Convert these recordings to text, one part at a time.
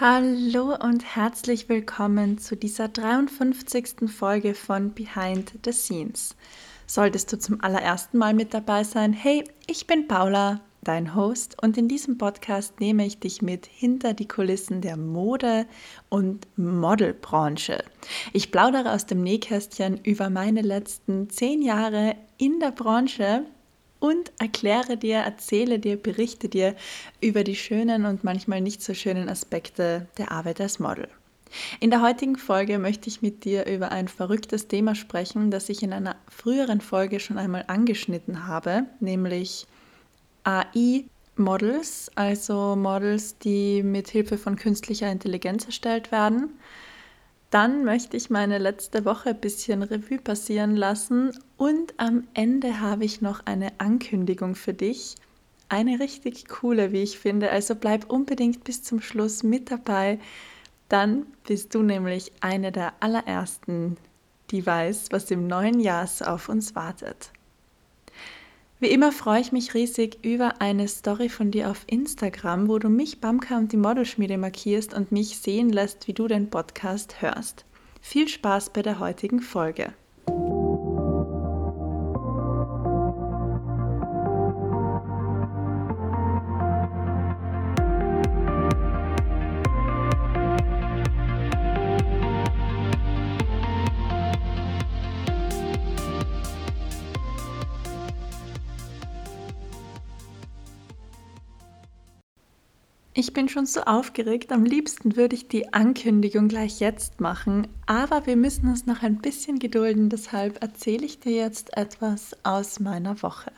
Hallo und herzlich willkommen zu dieser 53. Folge von Behind the Scenes. Solltest du zum allerersten Mal mit dabei sein, hey, ich bin Paula, dein Host, und in diesem Podcast nehme ich dich mit hinter die Kulissen der Mode- und Modelbranche. Ich plaudere aus dem Nähkästchen über meine letzten zehn Jahre in der Branche und erkläre dir, erzähle dir, berichte dir über die schönen und manchmal nicht so schönen Aspekte der Arbeit als Model. In der heutigen Folge möchte ich mit dir über ein verrücktes Thema sprechen, das ich in einer früheren Folge schon einmal angeschnitten habe, nämlich AI-Models, also Models, die mit Hilfe von künstlicher Intelligenz erstellt werden. Dann möchte ich meine letzte Woche ein bisschen Revue passieren lassen und am Ende habe ich noch eine Ankündigung für dich. Eine richtig coole, wie ich finde. Also bleib unbedingt bis zum Schluss mit dabei. Dann bist du nämlich eine der allerersten, die weiß, was im neuen Jahr so auf uns wartet. Wie immer freue ich mich riesig über eine Story von dir auf Instagram, wo du mich, Bamka und die Modelschmiede markierst und mich sehen lässt, wie du den Podcast hörst. Viel Spaß bei der heutigen Folge. Ich bin schon so aufgeregt. Am liebsten würde ich die Ankündigung gleich jetzt machen, aber wir müssen uns noch ein bisschen gedulden. Deshalb erzähle ich dir jetzt etwas aus meiner Woche.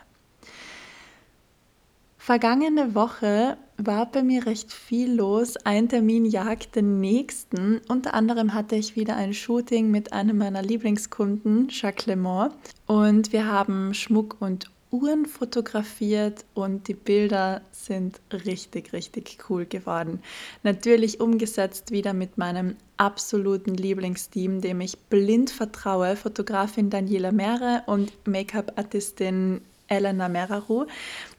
Vergangene Woche war bei mir recht viel los. Ein Termin jagt den nächsten. Unter anderem hatte ich wieder ein Shooting mit einem meiner Lieblingskunden, Jacques Lemont. Und wir haben Schmuck und Uhren fotografiert und die Bilder sind richtig, richtig cool geworden. Natürlich umgesetzt wieder mit meinem absoluten Lieblingsteam, dem ich blind vertraue, Fotografin Daniela Mere und Make-up-Artistin Elena Meraru.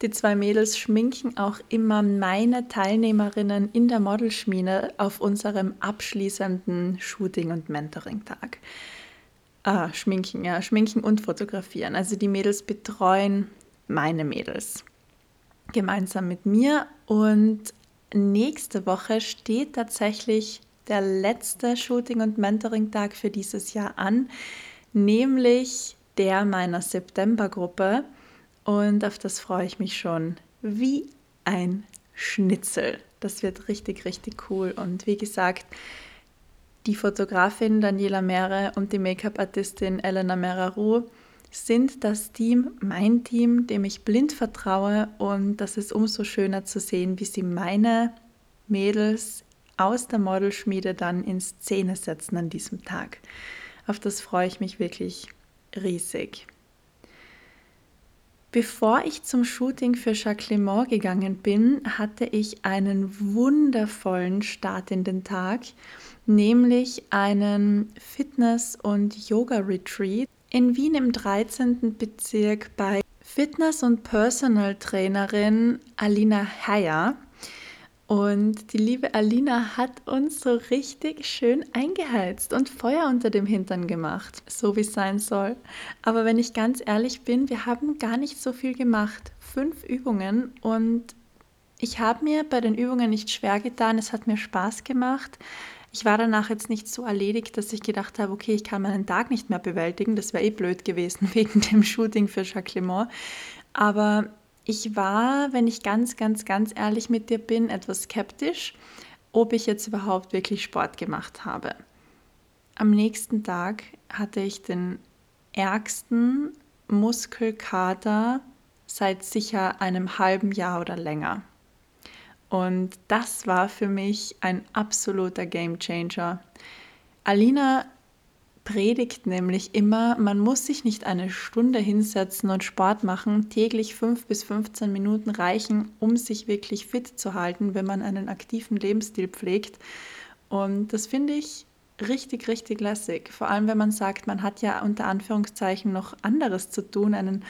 Die zwei Mädels schminken auch immer meine Teilnehmerinnen in der Modelschmiede auf unserem abschließenden Shooting- und Mentoring-Tag. Ah, schminken, ja, schminken und fotografieren. Also die Mädels betreuen meine Mädels gemeinsam mit mir und nächste Woche steht tatsächlich der letzte Shooting- und Mentoring-Tag für dieses Jahr an, nämlich der meiner September-Gruppe und auf das freue ich mich schon wie ein Schnitzel. Das wird richtig, richtig cool und wie gesagt, die Fotografin Daniela Mere und die Make-up-Artistin Elena Meraru sind das Team, mein Team, dem ich blind vertraue und das ist umso schöner zu sehen, wie sie meine Mädels aus der Modelschmiede dann in Szene setzen an diesem Tag. Auf das freue ich mich wirklich riesig. Bevor ich zum Shooting für Jacques Clément gegangen bin, hatte ich einen wundervollen Start in den Tag nämlich einen Fitness- und Yoga-Retreat in Wien im 13. Bezirk bei Fitness- und Personal Trainerin Alina Heyer. Und die liebe Alina hat uns so richtig schön eingeheizt und Feuer unter dem Hintern gemacht, so wie es sein soll. Aber wenn ich ganz ehrlich bin, wir haben gar nicht so viel gemacht. Fünf Übungen und ich habe mir bei den Übungen nicht schwer getan. Es hat mir Spaß gemacht. Ich war danach jetzt nicht so erledigt, dass ich gedacht habe, okay, ich kann meinen Tag nicht mehr bewältigen. Das wäre eh blöd gewesen wegen dem Shooting für Jacques Clement. Aber ich war, wenn ich ganz, ganz, ganz ehrlich mit dir bin, etwas skeptisch, ob ich jetzt überhaupt wirklich Sport gemacht habe. Am nächsten Tag hatte ich den ärgsten Muskelkater seit sicher einem halben Jahr oder länger. Und das war für mich ein absoluter Game Changer. Alina predigt nämlich immer, man muss sich nicht eine Stunde hinsetzen und Sport machen. Täglich fünf bis 15 Minuten reichen, um sich wirklich fit zu halten, wenn man einen aktiven Lebensstil pflegt. Und das finde ich richtig, richtig lässig. Vor allem, wenn man sagt, man hat ja unter Anführungszeichen noch anderes zu tun, einen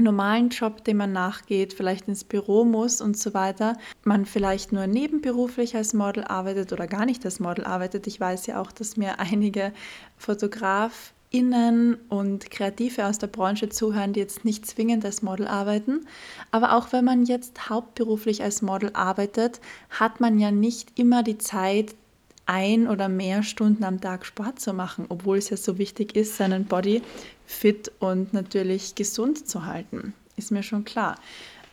normalen Job, dem man nachgeht, vielleicht ins Büro muss und so weiter, man vielleicht nur nebenberuflich als Model arbeitet oder gar nicht als Model arbeitet. Ich weiß ja auch, dass mir einige Fotografinnen und Kreative aus der Branche zuhören, die jetzt nicht zwingend als Model arbeiten. Aber auch wenn man jetzt hauptberuflich als Model arbeitet, hat man ja nicht immer die Zeit, ein oder mehr Stunden am Tag Sport zu machen, obwohl es ja so wichtig ist, seinen Body fit und natürlich gesund zu halten. Ist mir schon klar.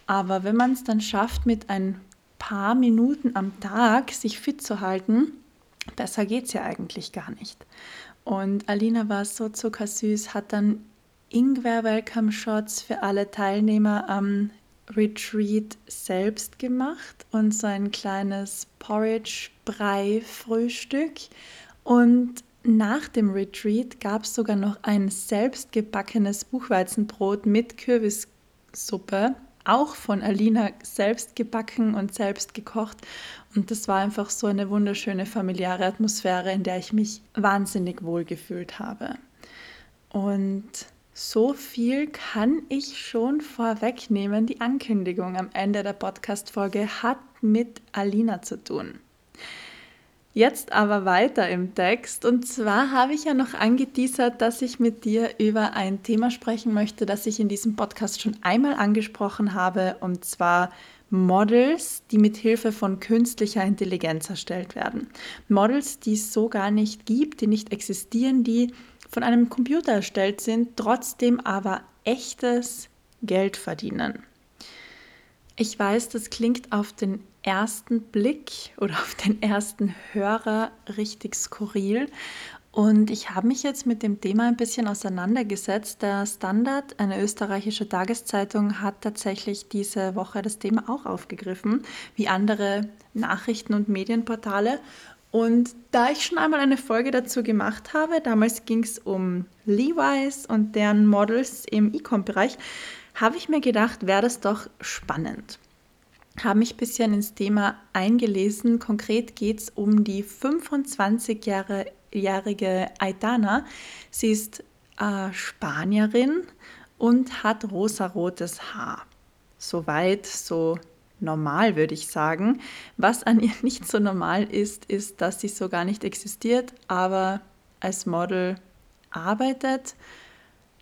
Aber wenn man es dann schafft, mit ein paar Minuten am Tag sich fit zu halten, besser geht es ja eigentlich gar nicht. Und Alina war so zuckersüß, hat dann Ingwer-Welcome-Shots für alle Teilnehmer am Retreat selbst gemacht und so ein kleines Porridge-Brei-Frühstück. Und nach dem Retreat gab es sogar noch ein selbstgebackenes Buchweizenbrot mit Kürbissuppe, auch von Alina selbst gebacken und selbst gekocht. Und das war einfach so eine wunderschöne familiäre Atmosphäre, in der ich mich wahnsinnig wohl gefühlt habe. Und so viel kann ich schon vorwegnehmen. Die Ankündigung am Ende der Podcast-Folge hat mit Alina zu tun. Jetzt aber weiter im Text. Und zwar habe ich ja noch angeteasert, dass ich mit dir über ein Thema sprechen möchte, das ich in diesem Podcast schon einmal angesprochen habe, und zwar Models, die mit Hilfe von künstlicher Intelligenz erstellt werden. Models, die es so gar nicht gibt, die nicht existieren, die von einem Computer erstellt sind, trotzdem aber echtes Geld verdienen. Ich weiß, das klingt auf den ersten Blick oder auf den ersten Hörer richtig skurril. Und ich habe mich jetzt mit dem Thema ein bisschen auseinandergesetzt. Der Standard, eine österreichische Tageszeitung, hat tatsächlich diese Woche das Thema auch aufgegriffen, wie andere Nachrichten- und Medienportale. Und da ich schon einmal eine Folge dazu gemacht habe, damals ging es um Levi's und deren Models im E-Com-Bereich, habe ich mir gedacht, wäre das doch spannend habe mich ein bisschen ins Thema eingelesen. Konkret geht es um die 25-jährige Aitana. Sie ist äh, Spanierin und hat rosarotes Haar. Soweit, so normal, würde ich sagen. Was an ihr nicht so normal ist, ist, dass sie so gar nicht existiert, aber als Model arbeitet.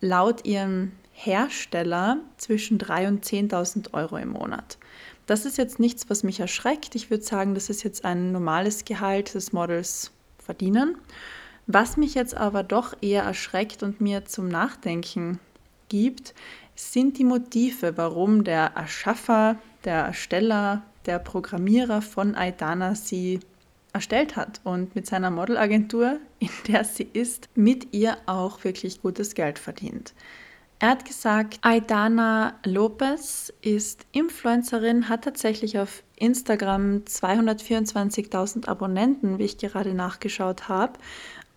Laut ihrem Hersteller zwischen 3.000 und 10.000 Euro im Monat. Das ist jetzt nichts, was mich erschreckt. Ich würde sagen, das ist jetzt ein normales Gehalt des Models verdienen. Was mich jetzt aber doch eher erschreckt und mir zum Nachdenken gibt, sind die Motive, warum der Erschaffer, der Ersteller, der Programmierer von Aidana sie erstellt hat und mit seiner Modelagentur, in der sie ist, mit ihr auch wirklich gutes Geld verdient. Er hat gesagt, Aidana Lopez ist Influencerin, hat tatsächlich auf Instagram 224.000 Abonnenten, wie ich gerade nachgeschaut habe.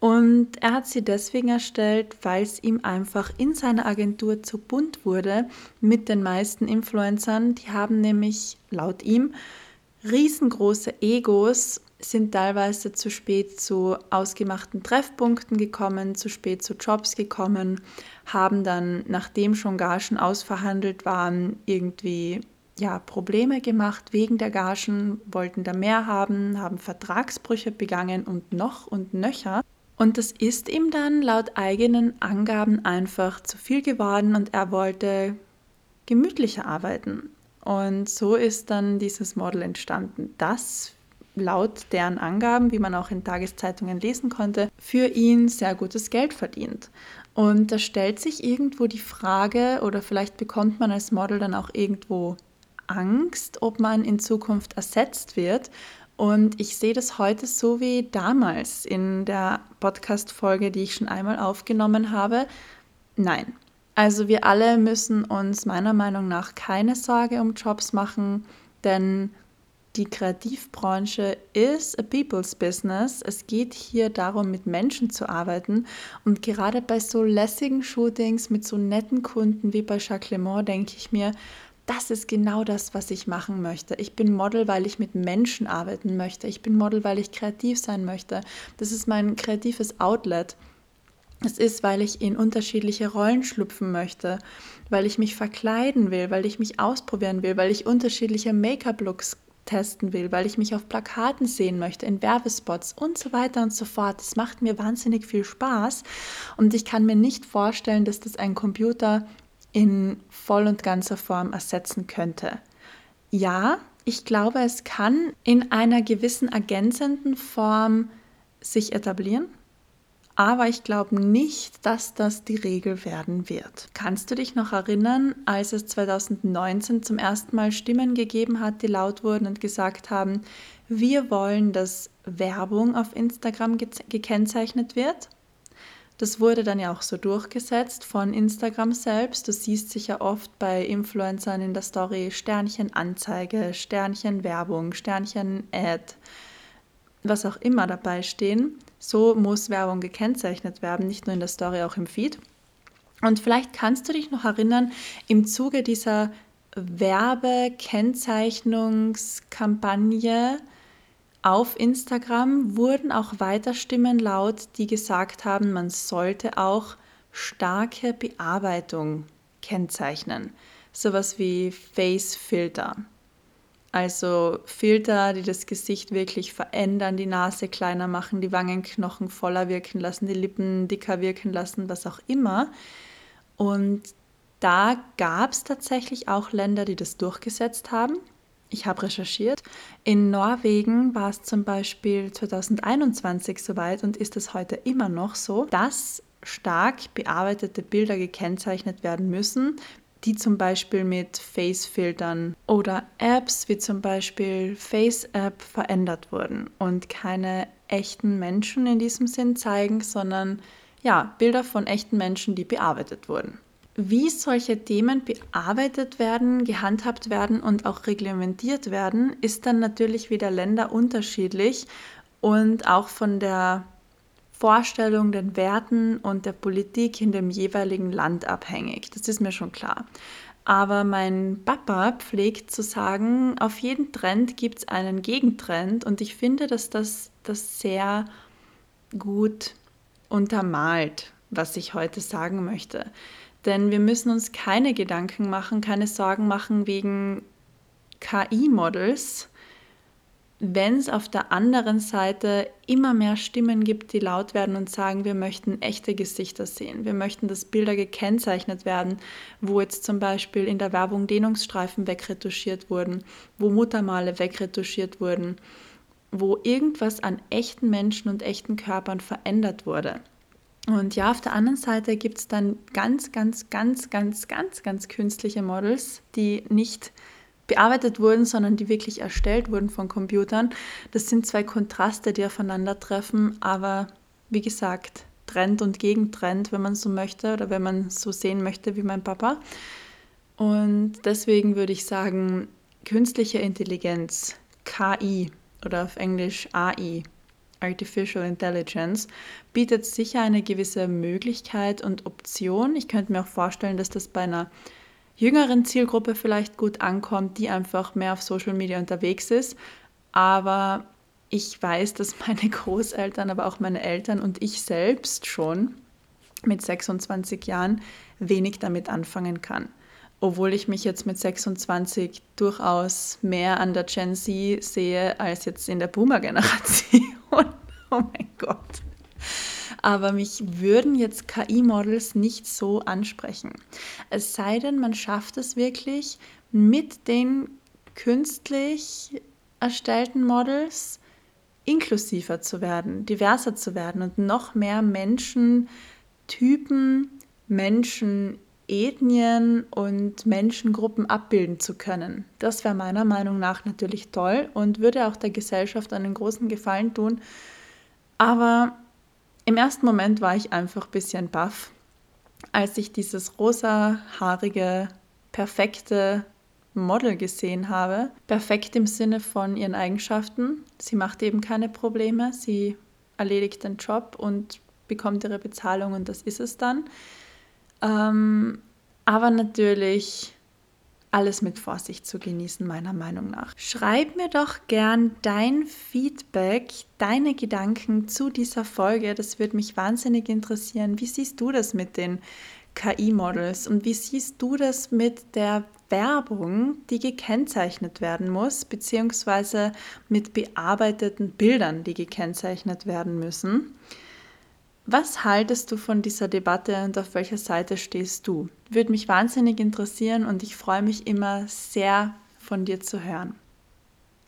Und er hat sie deswegen erstellt, weil es ihm einfach in seiner Agentur zu bunt wurde mit den meisten Influencern. Die haben nämlich laut ihm riesengroße Egos sind teilweise zu spät zu ausgemachten Treffpunkten gekommen, zu spät zu Jobs gekommen, haben dann, nachdem schon Gagen ausverhandelt waren, irgendwie ja, Probleme gemacht wegen der Gagen, wollten da mehr haben, haben Vertragsbrüche begangen und noch und nöcher. Und das ist ihm dann laut eigenen Angaben einfach zu viel geworden und er wollte gemütlicher arbeiten. Und so ist dann dieses Model entstanden, das laut deren Angaben, wie man auch in Tageszeitungen lesen konnte, für ihn sehr gutes Geld verdient. Und da stellt sich irgendwo die Frage, oder vielleicht bekommt man als Model dann auch irgendwo Angst, ob man in Zukunft ersetzt wird. Und ich sehe das heute so wie damals in der Podcast-Folge, die ich schon einmal aufgenommen habe. Nein. Also wir alle müssen uns meiner Meinung nach keine Sorge um Jobs machen, denn die Kreativbranche ist a people's business. Es geht hier darum, mit Menschen zu arbeiten. Und gerade bei so lässigen Shootings mit so netten Kunden wie bei Jacques Lemont denke ich mir, das ist genau das, was ich machen möchte. Ich bin Model, weil ich mit Menschen arbeiten möchte. Ich bin Model, weil ich kreativ sein möchte. Das ist mein kreatives Outlet. Es ist, weil ich in unterschiedliche Rollen schlüpfen möchte, weil ich mich verkleiden will, weil ich mich ausprobieren will, weil ich unterschiedliche Make-up-Looks testen will, weil ich mich auf Plakaten sehen möchte, in Werbespots und so weiter und so fort. Das macht mir wahnsinnig viel Spaß und ich kann mir nicht vorstellen, dass das ein Computer in voll und ganzer Form ersetzen könnte. Ja, ich glaube, es kann in einer gewissen ergänzenden Form sich etablieren, aber ich glaube nicht, dass das die Regel werden wird. Kannst du dich noch erinnern, als es 2019 zum ersten Mal Stimmen gegeben hat, die laut wurden und gesagt haben, wir wollen, dass Werbung auf Instagram ge gekennzeichnet wird? Das wurde dann ja auch so durchgesetzt von Instagram selbst. Du siehst sich ja oft bei Influencern in der Story Sternchen Anzeige, Sternchen Werbung, Sternchen Ad, was auch immer dabei stehen. So muss Werbung gekennzeichnet werden, nicht nur in der Story, auch im Feed. Und vielleicht kannst du dich noch erinnern, im Zuge dieser Werbekennzeichnungskampagne auf Instagram wurden auch weiter Stimmen laut, die gesagt haben, man sollte auch starke Bearbeitung kennzeichnen. Sowas wie Face-Filter. Also Filter, die das Gesicht wirklich verändern, die Nase kleiner machen, die Wangenknochen voller wirken lassen, die Lippen dicker wirken lassen, was auch immer. Und da gab es tatsächlich auch Länder, die das durchgesetzt haben. Ich habe recherchiert. In Norwegen war es zum Beispiel 2021 soweit und ist es heute immer noch so, dass stark bearbeitete Bilder gekennzeichnet werden müssen, die zum Beispiel mit Face-Filtern oder Apps wie zum Beispiel Face-App verändert wurden und keine echten Menschen in diesem Sinn zeigen, sondern ja, Bilder von echten Menschen, die bearbeitet wurden. Wie solche Themen bearbeitet werden, gehandhabt werden und auch reglementiert werden, ist dann natürlich wieder länderunterschiedlich und auch von der Vorstellung, den Werten und der Politik in dem jeweiligen Land abhängig. Das ist mir schon klar. Aber mein Papa pflegt zu sagen, auf jeden Trend gibt es einen Gegentrend und ich finde, dass das, das sehr gut untermalt, was ich heute sagen möchte. Denn wir müssen uns keine Gedanken machen, keine Sorgen machen wegen KI-Models, wenn es auf der anderen Seite immer mehr Stimmen gibt, die laut werden und sagen, wir möchten echte Gesichter sehen, wir möchten, dass Bilder gekennzeichnet werden, wo jetzt zum Beispiel in der Werbung Dehnungsstreifen wegretuschiert wurden, wo Muttermale wegretuschiert wurden, wo irgendwas an echten Menschen und echten Körpern verändert wurde. Und ja, auf der anderen Seite gibt es dann ganz, ganz, ganz, ganz, ganz, ganz künstliche Models, die nicht bearbeitet wurden, sondern die wirklich erstellt wurden von Computern. Das sind zwei Kontraste, die aufeinandertreffen, aber wie gesagt, Trend und Gegentrend, wenn man so möchte oder wenn man so sehen möchte wie mein Papa. Und deswegen würde ich sagen, künstliche Intelligenz, KI oder auf Englisch AI, Artificial Intelligence bietet sicher eine gewisse Möglichkeit und Option. Ich könnte mir auch vorstellen, dass das bei einer jüngeren Zielgruppe vielleicht gut ankommt, die einfach mehr auf Social Media unterwegs ist. Aber ich weiß, dass meine Großeltern, aber auch meine Eltern und ich selbst schon mit 26 Jahren wenig damit anfangen kann. Obwohl ich mich jetzt mit 26 durchaus mehr an der Gen Z sehe als jetzt in der Boomer-Generation. Oh mein Gott. Aber mich würden jetzt KI-Models nicht so ansprechen. Es sei denn, man schafft es wirklich mit den künstlich erstellten Models inklusiver zu werden, diverser zu werden und noch mehr Menschen, Typen, Menschen, Ethnien und Menschengruppen abbilden zu können. Das wäre meiner Meinung nach natürlich toll und würde auch der Gesellschaft einen großen Gefallen tun. Aber im ersten Moment war ich einfach ein bisschen baff, als ich dieses rosahaarige, perfekte Model gesehen habe. Perfekt im Sinne von ihren Eigenschaften. Sie macht eben keine Probleme, sie erledigt den Job und bekommt ihre Bezahlung und das ist es dann. Ähm, aber natürlich alles mit Vorsicht zu genießen, meiner Meinung nach. Schreib mir doch gern dein Feedback, deine Gedanken zu dieser Folge. Das würde mich wahnsinnig interessieren. Wie siehst du das mit den KI-Models und wie siehst du das mit der Werbung, die gekennzeichnet werden muss, beziehungsweise mit bearbeiteten Bildern, die gekennzeichnet werden müssen? Was haltest du von dieser Debatte und auf welcher Seite stehst du? Würde mich wahnsinnig interessieren und ich freue mich immer sehr von dir zu hören.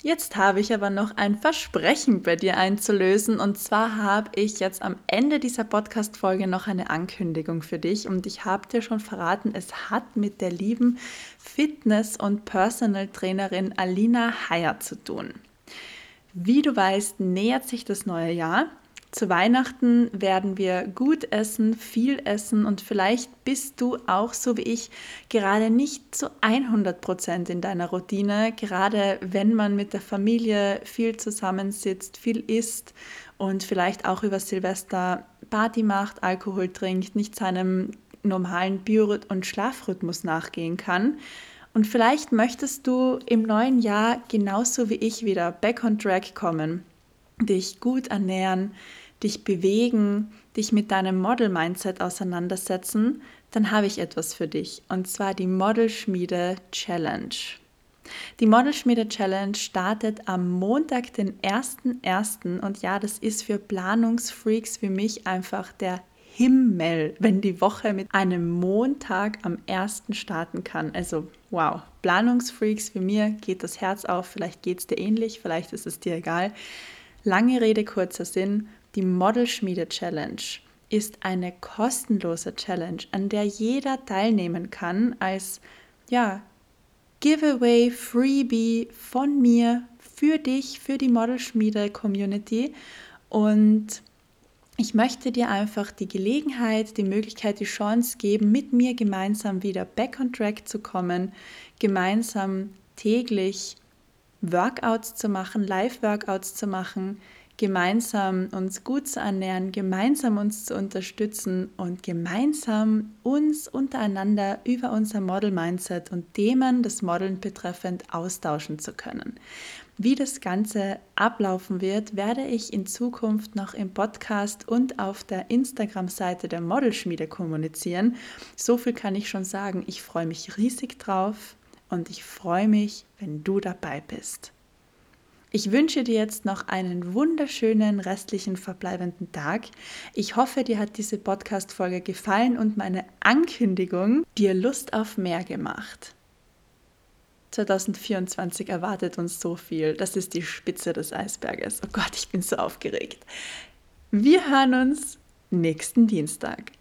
Jetzt habe ich aber noch ein Versprechen bei dir einzulösen und zwar habe ich jetzt am Ende dieser Podcast-Folge noch eine Ankündigung für dich und ich habe dir schon verraten, es hat mit der lieben Fitness- und Personal Trainerin Alina Heyer zu tun. Wie du weißt, nähert sich das neue Jahr zu Weihnachten werden wir gut essen, viel essen und vielleicht bist du auch so wie ich gerade nicht zu 100 Prozent in deiner Routine, gerade wenn man mit der Familie viel zusammensitzt, viel isst und vielleicht auch über Silvester Party macht, Alkohol trinkt, nicht seinem normalen Bio- und Schlafrhythmus nachgehen kann. Und vielleicht möchtest du im neuen Jahr genauso wie ich wieder back on track kommen, dich gut ernähren, dich bewegen, dich mit deinem Model-Mindset auseinandersetzen, dann habe ich etwas für dich. Und zwar die Modelschmiede Challenge. Die Modelschmiede Challenge startet am Montag, den 1.1. Und ja, das ist für Planungsfreaks wie mich einfach der Himmel, wenn die Woche mit einem Montag am 1. starten kann. Also wow, Planungsfreaks wie mir geht das Herz auf. Vielleicht geht es dir ähnlich, vielleicht ist es dir egal. Lange Rede, kurzer Sinn. Die Modelschmiede Challenge ist eine kostenlose Challenge, an der jeder teilnehmen kann als ja, Giveaway, Freebie von mir für dich, für die Modelschmiede Community und ich möchte dir einfach die Gelegenheit, die Möglichkeit, die Chance geben, mit mir gemeinsam wieder back on track zu kommen, gemeinsam täglich Workouts zu machen, Live-Workouts zu machen, gemeinsam uns gut zu ernähren, gemeinsam uns zu unterstützen und gemeinsam uns untereinander über unser Model-Mindset und Themen des Modeln betreffend austauschen zu können. Wie das Ganze ablaufen wird, werde ich in Zukunft noch im Podcast und auf der Instagram-Seite der Modelschmiede kommunizieren. So viel kann ich schon sagen. Ich freue mich riesig drauf und ich freue mich, wenn du dabei bist. Ich wünsche dir jetzt noch einen wunderschönen restlichen verbleibenden Tag. Ich hoffe, dir hat diese Podcast-Folge gefallen und meine Ankündigung dir Lust auf mehr gemacht. 2024 erwartet uns so viel. Das ist die Spitze des Eisberges. Oh Gott, ich bin so aufgeregt. Wir hören uns nächsten Dienstag.